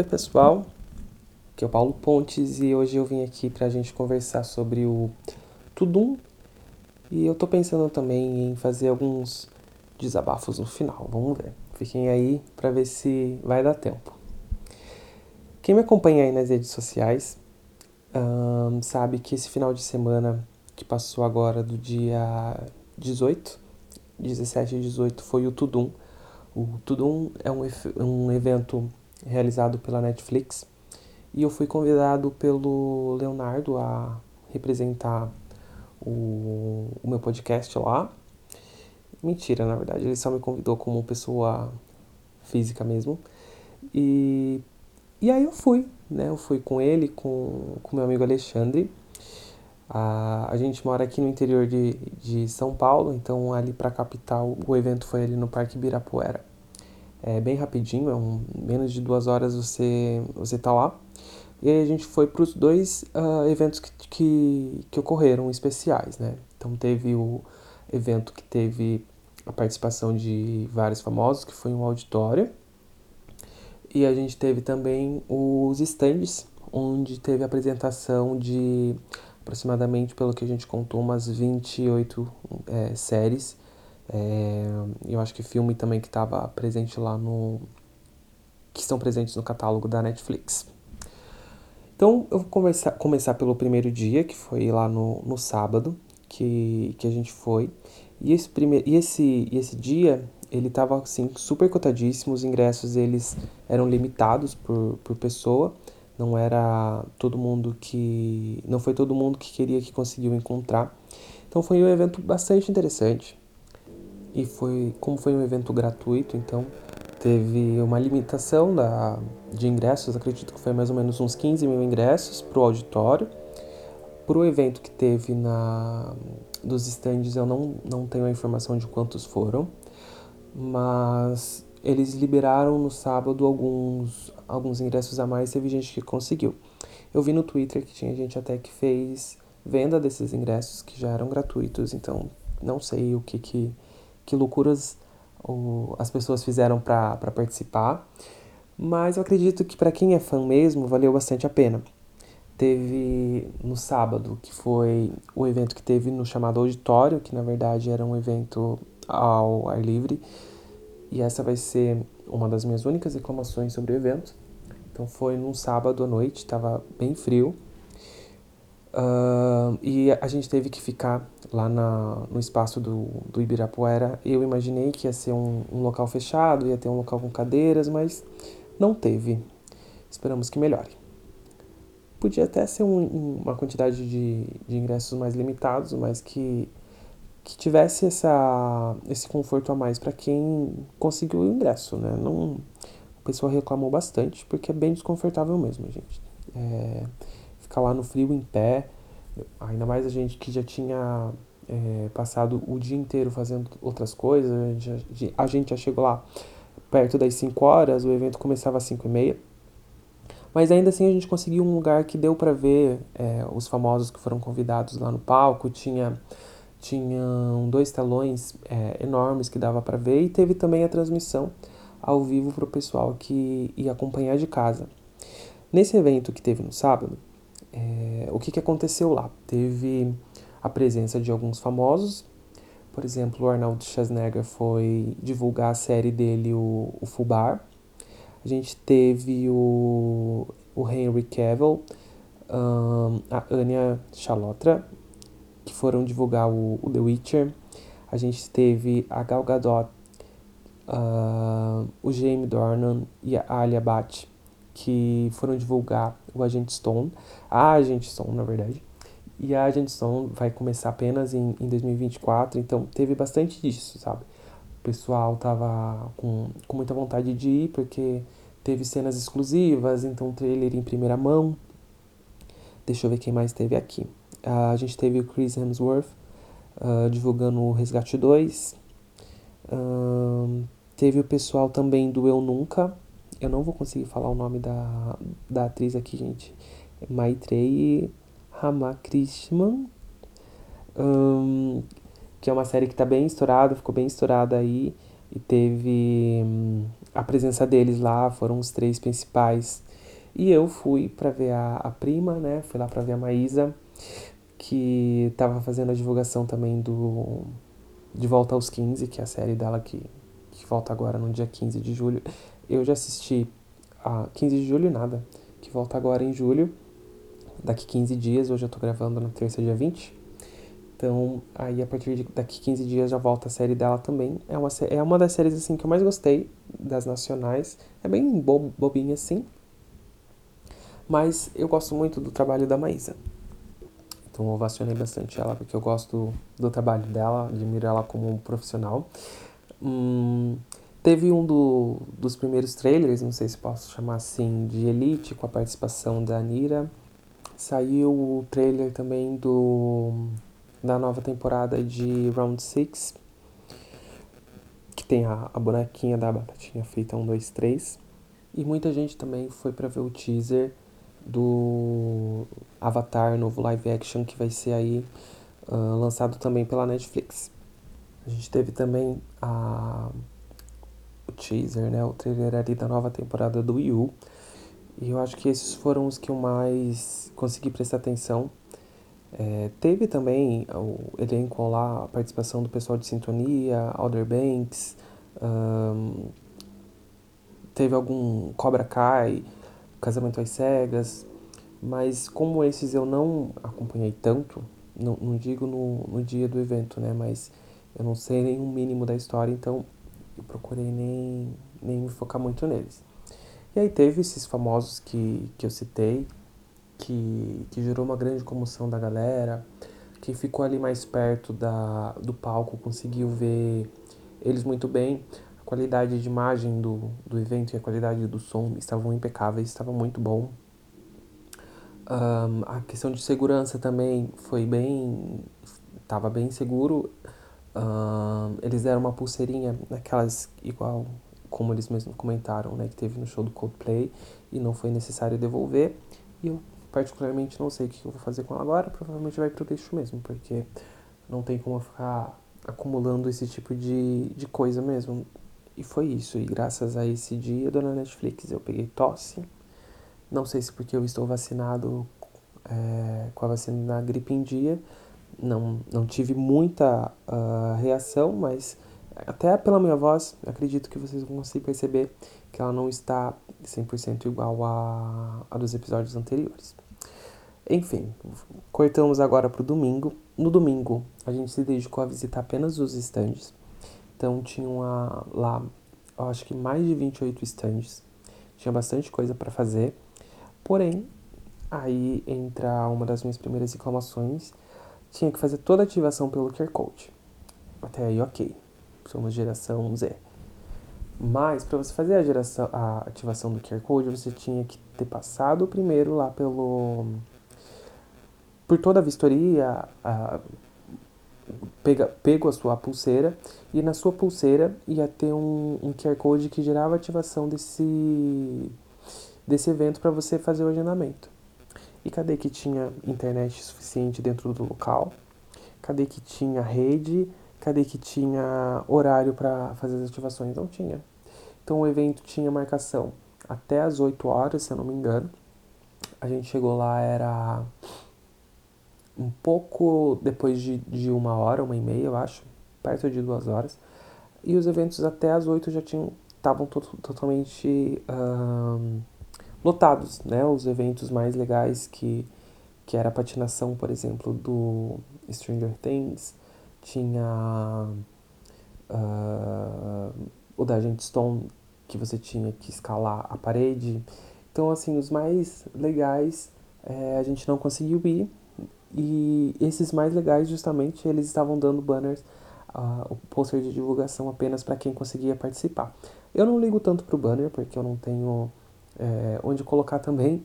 Oi, pessoal. Aqui é o Paulo Pontes e hoje eu vim aqui para a gente conversar sobre o Tudum e eu tô pensando também em fazer alguns desabafos no final. Vamos ver. Fiquem aí para ver se vai dar tempo. Quem me acompanha aí nas redes sociais um, sabe que esse final de semana que passou agora do dia 18, 17 e 18 foi o Tudum. O Tudum é um, um evento realizado pela Netflix. E eu fui convidado pelo Leonardo a representar o, o meu podcast lá. Mentira, na verdade, ele só me convidou como pessoa física mesmo. E, e aí eu fui, né? Eu fui com ele, com o meu amigo Alexandre. A, a gente mora aqui no interior de, de São Paulo, então ali para a capital o evento foi ali no Parque Ibirapuera é bem rapidinho, é um, menos de duas horas você você tá lá. E aí a gente foi para os dois uh, eventos que, que, que ocorreram especiais, né? Então teve o evento que teve a participação de vários famosos, que foi um auditório. E a gente teve também os stands, onde teve a apresentação de aproximadamente, pelo que a gente contou, umas 28 é, séries é, eu acho que filme também que estava presente lá no. que estão presentes no catálogo da Netflix. Então eu vou começar, começar pelo primeiro dia, que foi lá no, no sábado, que, que a gente foi. E esse, primeir, e esse, e esse dia, ele estava assim, super cotadíssimo, os ingressos eles eram limitados por, por pessoa, não era todo mundo que. não foi todo mundo que queria que conseguiu encontrar. Então foi um evento bastante interessante e foi como foi um evento gratuito, então teve uma limitação da, de ingressos, acredito que foi mais ou menos uns 15 mil ingressos para o auditório. Para o evento que teve na dos estandes eu não, não tenho a informação de quantos foram, mas eles liberaram no sábado alguns, alguns ingressos a mais, teve gente que conseguiu. Eu vi no Twitter que tinha gente até que fez venda desses ingressos que já eram gratuitos, então não sei o que, que que loucuras o, as pessoas fizeram para participar, mas eu acredito que para quem é fã mesmo, valeu bastante a pena. Teve no sábado, que foi o evento que teve no chamado auditório, que na verdade era um evento ao ar livre, e essa vai ser uma das minhas únicas reclamações sobre o evento. Então foi num sábado à noite, estava bem frio, Uh, e a gente teve que ficar lá na, no espaço do, do Ibirapuera. Eu imaginei que ia ser um, um local fechado, ia ter um local com cadeiras, mas não teve. Esperamos que melhore. Podia até ser um, uma quantidade de, de ingressos mais limitados, mas que, que tivesse essa, esse conforto a mais para quem conseguiu o ingresso. Né? Não, o pessoal reclamou bastante, porque é bem desconfortável mesmo, gente. É, ficar lá no frio em pé, ainda mais a gente que já tinha é, passado o dia inteiro fazendo outras coisas, a gente, a gente já chegou lá perto das 5 horas, o evento começava às 5 e meia. Mas ainda assim a gente conseguiu um lugar que deu para ver é, os famosos que foram convidados lá no palco. Tinha tinham dois telões é, enormes que dava para ver e teve também a transmissão ao vivo para o pessoal que ia acompanhar de casa. Nesse evento que teve no sábado, é, o que, que aconteceu lá? Teve a presença de alguns famosos, por exemplo, o Arnold Schwarzenegger foi divulgar a série dele, o, o Fubar. A gente teve o, o Henry Cavill, um, a Anya Chalotra, que foram divulgar o, o, The Witcher. A gente teve a Gal Gadot, uh, o Jamie Dornan e a Alia Bhatt que foram divulgar o Agente Stone, a Agente Stone, na verdade. E a Agente Stone vai começar apenas em, em 2024, então teve bastante disso, sabe? O pessoal tava com, com muita vontade de ir, porque teve cenas exclusivas, então trailer em primeira mão. Deixa eu ver quem mais teve aqui. A gente teve o Chris Hemsworth uh, divulgando o Resgate 2. Uh, teve o pessoal também do Eu Nunca, eu não vou conseguir falar o nome da, da atriz aqui, gente. Maitreyi Ramakrishnan. Um, que é uma série que tá bem estourada, ficou bem estourada aí. E teve. a presença deles lá, foram os três principais. E eu fui para ver a, a prima, né? Fui lá para ver a Maísa, que tava fazendo a divulgação também do De Volta aos 15, que é a série dela que, que volta agora no dia 15 de julho. Eu já assisti a 15 de julho nada, que volta agora em julho, daqui 15 dias, hoje eu tô gravando na terça, dia 20. Então, aí a partir de daqui 15 dias já volta a série dela também. É uma, é uma das séries assim que eu mais gostei das nacionais. É bem bo, bobinha assim. Mas eu gosto muito do trabalho da Maísa. Então eu ovacionei bastante ela porque eu gosto do trabalho dela, admiro ela como profissional. Hum, teve um do, dos primeiros trailers, não sei se posso chamar assim, de Elite, com a participação da Anira. Saiu o trailer também do da nova temporada de Round 6, que tem a, a bonequinha da batatinha feita 1, 2, 3. E muita gente também foi para ver o teaser do Avatar, novo live action, que vai ser aí uh, lançado também pela Netflix. A gente teve também a, teaser, né, o trailer ali da nova temporada do Yu. E eu acho que esses foram os que eu mais consegui prestar atenção. É, teve também o elenco lá, a participação do pessoal de Sintonia, Alder Banks, um, teve algum Cobra Kai, Casamento às Cegas, mas como esses eu não acompanhei tanto, não, não digo no, no dia do evento, né, mas eu não sei nem o mínimo da história, então eu procurei nem, nem me focar muito neles. E aí teve esses famosos que, que eu citei, que, que gerou uma grande comoção da galera. Quem ficou ali mais perto da, do palco conseguiu ver eles muito bem. A qualidade de imagem do, do evento e a qualidade do som estavam impecáveis, estava muito bom. Um, a questão de segurança também foi bem. estava bem seguro. Eles deram uma pulseirinha naquelas igual como eles mesmos comentaram, né, que teve no show do Coldplay e não foi necessário devolver. E eu particularmente não sei o que eu vou fazer com ela agora, provavelmente vai pro lixo mesmo, porque não tem como ficar acumulando esse tipo de, de coisa mesmo. E foi isso, e graças a esse dia, dona Netflix, eu peguei tosse. Não sei se porque eu estou vacinado é, com a vacina da gripe em dia, não, não tive muita uh, reação, mas até pela minha voz, acredito que vocês conseguir perceber que ela não está 100% igual a, a dos episódios anteriores. Enfim, cortamos agora para o domingo. No domingo, a gente se dedicou a visitar apenas os estandes. Então, tinham lá, eu acho que mais de 28 estandes. Tinha bastante coisa para fazer. Porém, aí entra uma das minhas primeiras reclamações. Tinha que fazer toda a ativação pelo QR Code. Até aí, ok. Somos geração Z. Mas para você fazer a, geração, a ativação do QR Code, você tinha que ter passado primeiro lá pelo por toda a vistoria, a, pega, pego a sua pulseira e na sua pulseira ia ter um, um QR Code que gerava a ativação desse, desse evento para você fazer o agendamento. E cadê que tinha internet suficiente dentro do local? Cadê que tinha rede? Cadê que tinha horário para fazer as ativações? Não tinha. Então o evento tinha marcação até as 8 horas, se eu não me engano. A gente chegou lá, era um pouco depois de, de uma hora, uma e meia, eu acho, perto de duas horas. E os eventos até as oito já tinham estavam to totalmente lotados, né? Os eventos mais legais que que era a patinação, por exemplo, do Stranger Things, tinha uh, o da Agent Stone, que você tinha que escalar a parede. Então, assim, os mais legais é, a gente não conseguiu ir, e esses mais legais, justamente, eles estavam dando banners, uh, o pôster de divulgação apenas para quem conseguia participar. Eu não ligo tanto pro banner, porque eu não tenho é, onde colocar também.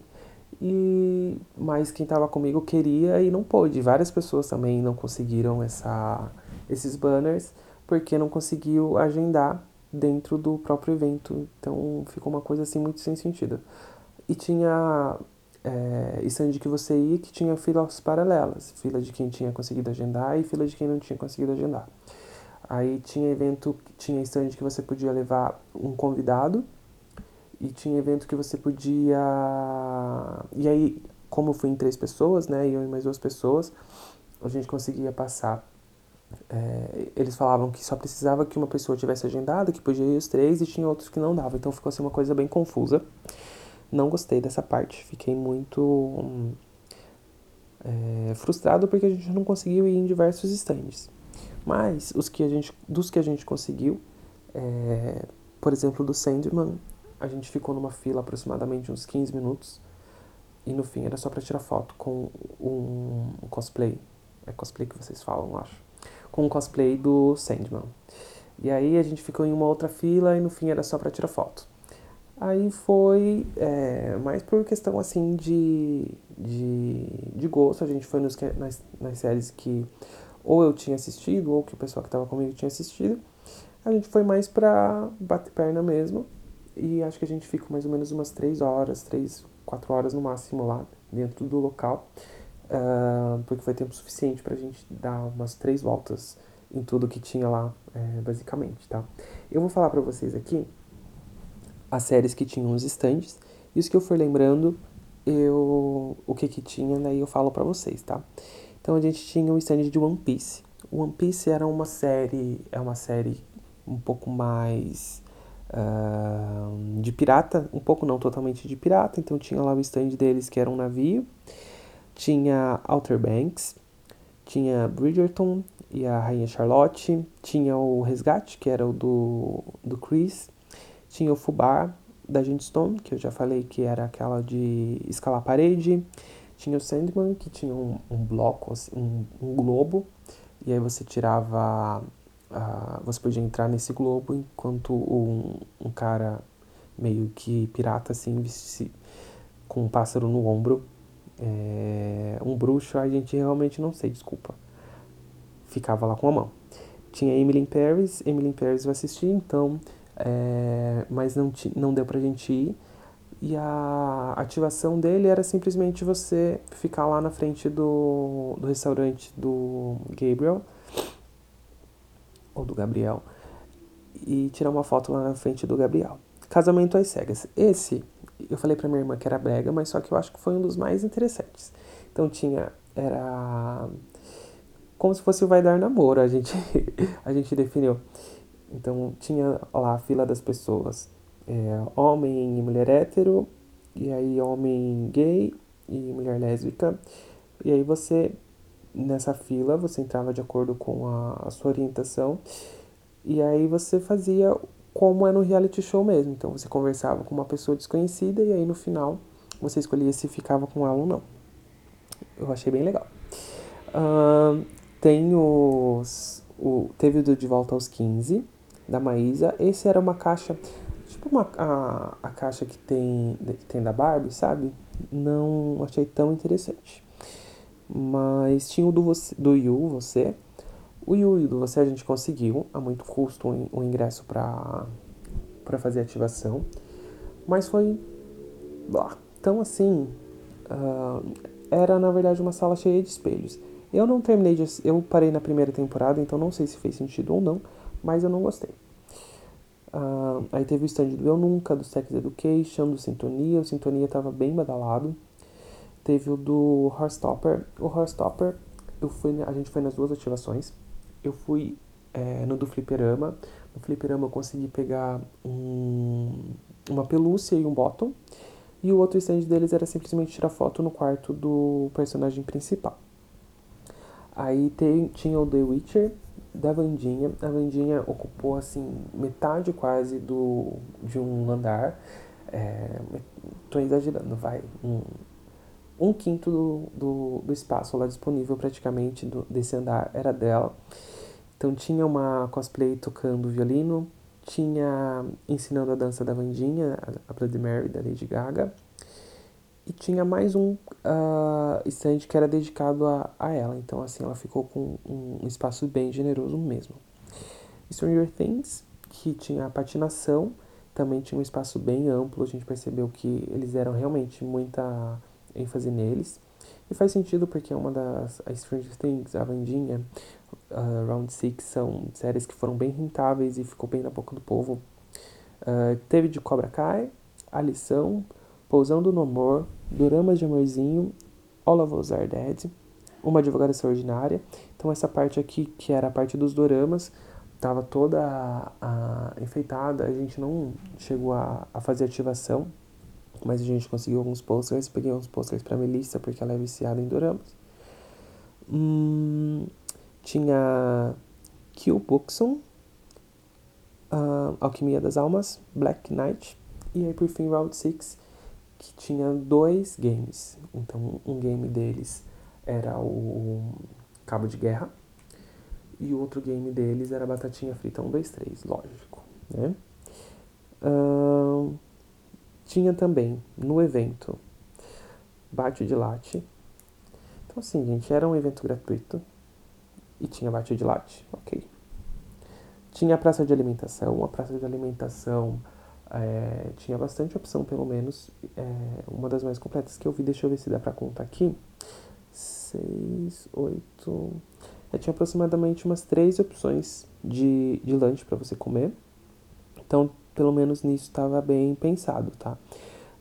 E mas quem estava comigo queria e não pôde. Várias pessoas também não conseguiram essa, esses banners porque não conseguiu agendar dentro do próprio evento. Então ficou uma coisa assim muito sem sentido. E tinha é, stand que você ia que tinha filas paralelas, fila de quem tinha conseguido agendar e fila de quem não tinha conseguido agendar. Aí tinha evento, tinha stand que você podia levar um convidado e tinha evento que você podia. E aí, como eu fui em três pessoas, né? Eu e mais duas pessoas, a gente conseguia passar. É, eles falavam que só precisava que uma pessoa tivesse agendado, que podia ir os três, e tinha outros que não dava. Então ficou assim uma coisa bem confusa. Não gostei dessa parte. Fiquei muito é, frustrado porque a gente não conseguiu ir em diversos stands. Mas os que a gente, dos que a gente conseguiu, é, por exemplo, do Sandman, a gente ficou numa fila aproximadamente uns 15 minutos. E no fim era só para tirar foto com um, cosplay. É cosplay que vocês falam, eu acho. Com um cosplay do Sandman. E aí a gente ficou em uma outra fila e no fim era só para tirar foto. Aí foi é, mais por questão assim de, de, de gosto. A gente foi nos, nas, nas séries que ou eu tinha assistido ou que o pessoal que estava comigo tinha assistido. A gente foi mais pra bater perna mesmo. E acho que a gente fica mais ou menos umas 3 horas, 3, 4 horas no máximo lá dentro do local. Uh, porque foi tempo suficiente pra gente dar umas três voltas em tudo que tinha lá, é, basicamente, tá? Eu vou falar pra vocês aqui as séries que tinham os stands e os que eu for lembrando, eu o que que tinha, daí eu falo pra vocês, tá? Então a gente tinha o stand de One Piece. One Piece era uma série, é uma série um pouco mais de pirata, um pouco não totalmente de pirata, então tinha lá o stand deles que era um navio, tinha Outer Banks, tinha Bridgerton e a Rainha Charlotte, tinha o Resgate, que era o do, do Chris, tinha o Fubar da Gente Stone, que eu já falei que era aquela de escalar parede, tinha o Sandman, que tinha um, um bloco, assim, um, um globo, e aí você tirava Uh, você podia entrar nesse globo enquanto um, um cara meio que pirata assim com um pássaro no ombro. É, um bruxo a gente realmente não sei desculpa. Ficava lá com a mão. Tinha Emily in Paris Emily in Paris eu assisti então é, mas não, não deu pra gente ir. E a ativação dele era simplesmente você ficar lá na frente do, do restaurante do Gabriel ou do Gabriel, e tirar uma foto lá na frente do Gabriel. Casamento às cegas. Esse, eu falei pra minha irmã que era brega, mas só que eu acho que foi um dos mais interessantes. Então tinha, era como se fosse o vai dar namoro, a gente, a gente definiu. Então tinha lá a fila das pessoas, é, homem e mulher hétero, e aí homem gay e mulher lésbica. E aí você nessa fila, você entrava de acordo com a, a sua orientação e aí você fazia como é no reality show mesmo. Então você conversava com uma pessoa desconhecida e aí no final você escolhia se ficava com ela ou não. Eu achei bem legal. Uh, tem os. O, teve o De Volta aos 15, da Maísa. Esse era uma caixa. Tipo uma, a, a caixa que tem, que tem da Barbie, sabe? Não achei tão interessante. Mas tinha o do, você, do Yu, você. O Yu e do você a gente conseguiu, a muito custo, o um, um ingresso para fazer ativação. Mas foi. Então, assim. Uh, era na verdade uma sala cheia de espelhos. Eu não terminei de. Eu parei na primeira temporada, então não sei se fez sentido ou não, mas eu não gostei. Uh, aí teve o stand do Eu Nunca, do Sex Education, do Sintonia. O Sintonia tava bem badalado. Teve o do Horstopper. O Horstopper, eu fui, a gente foi nas duas ativações. Eu fui é, no do Fliperama. No Fliperama eu consegui pegar um, uma pelúcia e um bottom. E o outro stand deles era simplesmente tirar foto no quarto do personagem principal. Aí tem, tinha o The Witcher da Vandinha. A Vandinha ocupou assim metade quase do de um andar. É, tô exagerando, vai. Um, um quinto do, do, do espaço lá disponível praticamente do, desse andar era dela. Então tinha uma cosplay tocando violino, tinha ensinando a dança da Vandinha, a Bloody Mary da Lady Gaga, e tinha mais um uh, stand que era dedicado a, a ela. Então assim ela ficou com um espaço bem generoso mesmo. Stranger Things, que tinha a patinação, também tinha um espaço bem amplo. A gente percebeu que eles eram realmente muita ênfase neles. E faz sentido porque é uma das. A Stranger Things, a Vandinha, uh, Round Six são séries que foram bem rentáveis e ficou bem na boca do povo. Uh, teve de Cobra Kai, A Lição, Pousando no Amor, Doramas de Amorzinho, All of Us Are Dead, Uma Advogada Extraordinária. Então essa parte aqui, que era a parte dos doramas, estava toda a, a, enfeitada, a gente não chegou a, a fazer ativação, mas a gente conseguiu alguns posters, peguei uns posters para Melissa, porque ela é viciada em doramas. Hum, tinha Kill Buxon, uh, Alquimia das Almas, Black Knight, e aí por fim Round 6, que tinha dois games. Então um game deles era o Cabo de Guerra, e o outro game deles era Batatinha Frita 1, 2, 3, lógico, né? Uh, tinha também no evento Bate de Latte. Então assim, gente, era um evento gratuito e tinha bate de latte, ok. Tinha a praça de alimentação, a praça de alimentação é, tinha bastante opção, pelo menos. É, uma das mais completas que eu vi, deixa eu ver se dá pra contar aqui. Seis, oito. É, tinha aproximadamente umas três opções de, de lanche para você comer. Então, pelo menos nisso estava bem pensado, tá?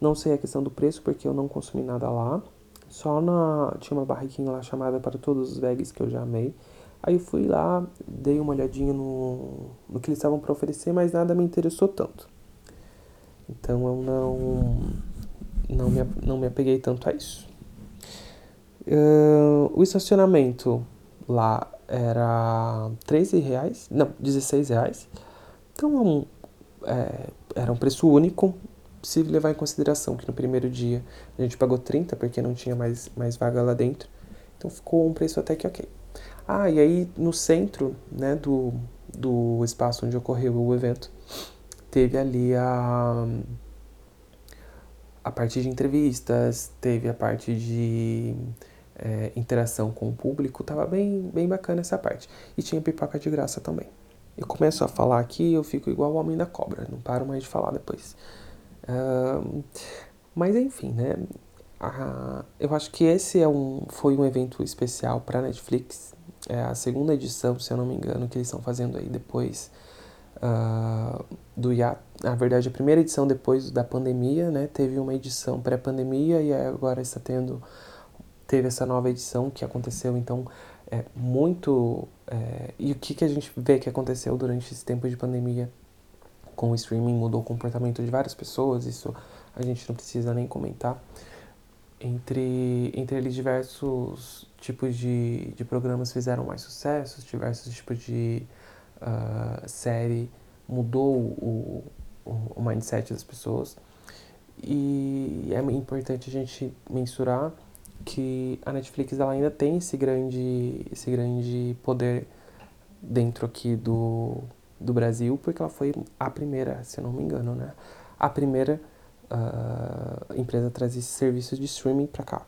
Não sei a questão do preço, porque eu não consumi nada lá. Só na. Tinha uma barriquinha lá chamada para todos os vegs que eu já amei. Aí fui lá, dei uma olhadinha no, no que eles estavam para oferecer, mas nada me interessou tanto. Então eu não, não, me, não me apeguei tanto a isso. Uh, o estacionamento lá era 13 reais, não, 16 reais. Então é, era um preço único, se levar em consideração que no primeiro dia a gente pagou 30 porque não tinha mais, mais vaga lá dentro. Então ficou um preço até que ok. Ah, e aí no centro né, do, do espaço onde ocorreu o evento, teve ali a, a parte de entrevistas, teve a parte de é, interação com o público, tava bem, bem bacana essa parte. E tinha pipoca de graça também. Eu começo a falar aqui eu fico igual o Homem da Cobra, não paro mais de falar depois. Mas enfim, né? Eu acho que esse é um, foi um evento especial para Netflix é a segunda edição, se eu não me engano, que eles estão fazendo aí depois uh, do IA. Na verdade, a primeira edição depois da pandemia, né? Teve uma edição pré-pandemia e agora está tendo teve essa nova edição que aconteceu então é muito é, e o que que a gente vê que aconteceu durante esse tempo de pandemia com o streaming mudou o comportamento de várias pessoas isso a gente não precisa nem comentar entre entre eles diversos tipos de, de programas fizeram mais sucesso, diversos tipos de uh, série mudou o, o, o mindset das pessoas. E é importante a gente mensurar que a Netflix ela ainda tem esse grande, esse grande poder dentro aqui do, do Brasil, porque ela foi a primeira, se eu não me engano, né? A primeira uh, empresa a trazer esse serviço de streaming para cá.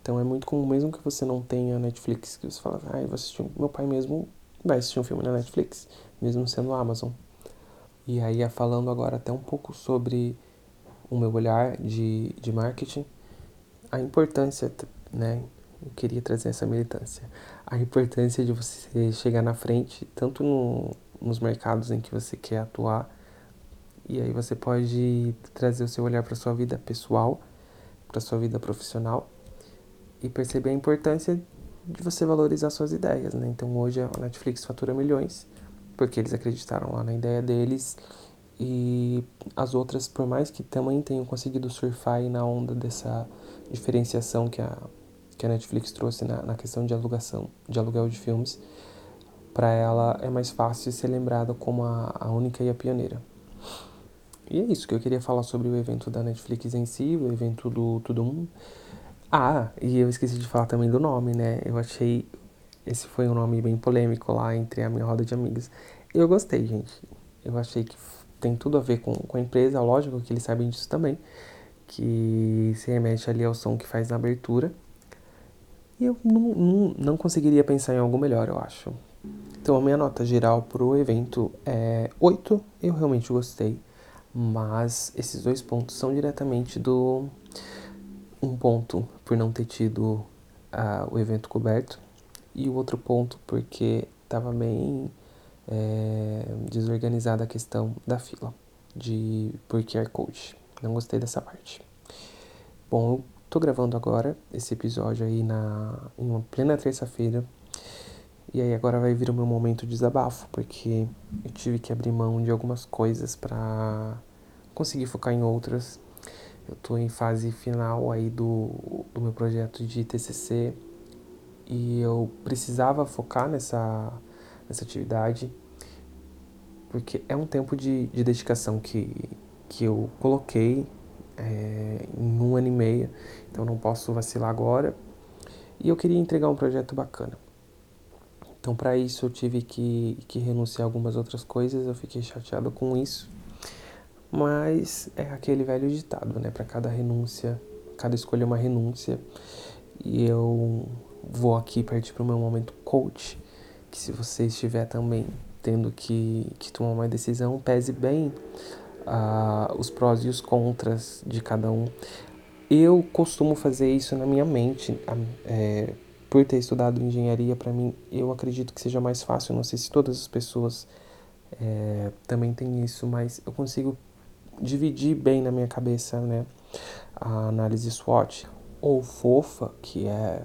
Então é muito comum, mesmo que você não tenha Netflix, que você fala, ah, eu vou assistir. Meu pai mesmo vai assistir um filme na Netflix, mesmo sendo Amazon. E aí, falando agora até um pouco sobre o meu olhar de, de marketing, a importância, né? Eu queria trazer essa militância. A importância de você chegar na frente, tanto no, nos mercados em que você quer atuar, e aí você pode trazer o seu olhar para sua vida pessoal, para sua vida profissional, e perceber a importância de você valorizar suas ideias, né? Então hoje a Netflix fatura milhões porque eles acreditaram lá na ideia deles e as outras, por mais que também tenham conseguido surfar aí na onda dessa diferenciação que a, que a Netflix trouxe na, na questão de alugação, de aluguel de filmes, para ela é mais fácil ser lembrada como a, a única e a pioneira. E é isso que eu queria falar sobre o evento da Netflix em si, o evento do Tudo Mundo. Ah, e eu esqueci de falar também do nome, né? Eu achei. Esse foi um nome bem polêmico lá entre a minha roda de amigos. Eu gostei, gente. Eu achei que tem tudo a ver com, com a empresa, lógico que eles sabem disso também. Que se remete ali ao som que faz na abertura. E eu não, não, não conseguiria pensar em algo melhor, eu acho. Então a minha nota geral pro evento é 8. Eu realmente gostei. Mas esses dois pontos são diretamente do Um ponto por não ter tido uh, o evento coberto e o outro ponto porque estava bem é, desorganizada a questão da fila de por QR Code. Não gostei dessa parte. Bom, eu tô gravando agora esse episódio aí na, em uma plena terça-feira. E aí agora vai vir o meu momento de desabafo, porque eu tive que abrir mão de algumas coisas para conseguir focar em outras. Eu tô em fase final aí do, do meu projeto de TCC e eu precisava focar nessa, nessa atividade porque é um tempo de, de dedicação que, que eu coloquei é, em um ano e meio, então não posso vacilar agora. E eu queria entregar um projeto bacana. Então, para isso, eu tive que, que renunciar a algumas outras coisas, eu fiquei chateado com isso. Mas é aquele velho ditado, né? Para cada renúncia, cada escolha é uma renúncia. E eu vou aqui partir para o meu momento coach, que se você estiver também tendo que, que tomar uma decisão, pese bem uh, os prós e os contras de cada um. Eu costumo fazer isso na minha mente, é, por ter estudado engenharia, para mim, eu acredito que seja mais fácil. Não sei se todas as pessoas é, também têm isso, mas eu consigo dividir bem na minha cabeça, né? A análise SWOT ou FOFA, que é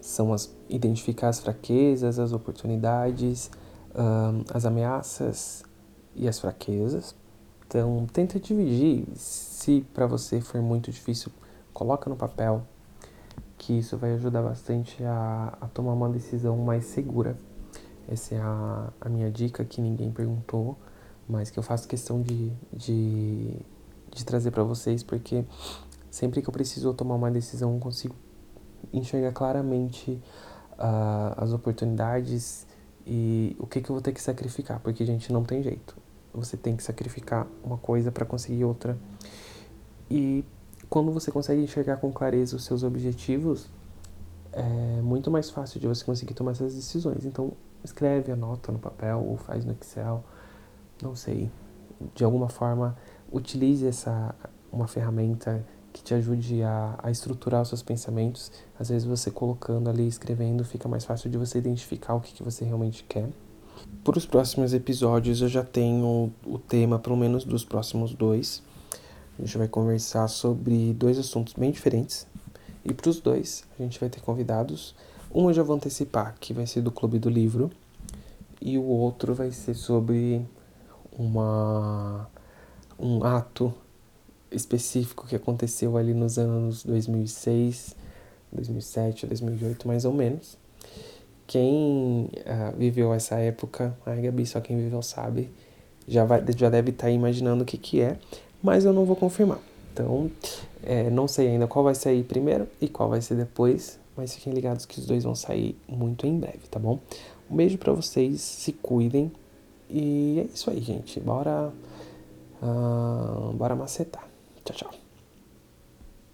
são as identificar as fraquezas, as oportunidades, um, as ameaças e as fraquezas. Então, tenta dividir. Se para você for muito difícil, coloca no papel, que isso vai ajudar bastante a, a tomar uma decisão mais segura. Essa é a, a minha dica que ninguém perguntou, mas que eu faço questão de, de, de trazer para vocês, porque sempre que eu preciso tomar uma decisão, eu consigo enxergar claramente uh, as oportunidades e o que, que eu vou ter que sacrificar, porque, gente, não tem jeito. Você tem que sacrificar uma coisa para conseguir outra. E quando você consegue enxergar com clareza os seus objetivos, é muito mais fácil de você conseguir tomar essas decisões. Então, escreve, anota no papel ou faz no Excel, não sei. De alguma forma, utilize essa uma ferramenta que te ajude a, a estruturar os seus pensamentos. Às vezes você colocando ali, escrevendo, fica mais fácil de você identificar o que, que você realmente quer. Para os próximos episódios eu já tenho o tema, pelo menos dos próximos dois. A gente vai conversar sobre dois assuntos bem diferentes. E para os dois a gente vai ter convidados. Um eu já vou antecipar, que vai ser do Clube do Livro. E o outro vai ser sobre uma, um ato específico que aconteceu ali nos anos 2006, 2007, 2008, mais ou menos. Quem uh, viveu essa época, ai Gabi, só quem viveu sabe, já, vai, já deve estar tá imaginando o que, que é, mas eu não vou confirmar. Então, é, não sei ainda qual vai sair primeiro e qual vai ser depois, mas fiquem ligados que os dois vão sair muito em breve, tá bom? Um beijo para vocês, se cuidem e é isso aí, gente. Bora, uh, bora macetar. Tchau, tchau.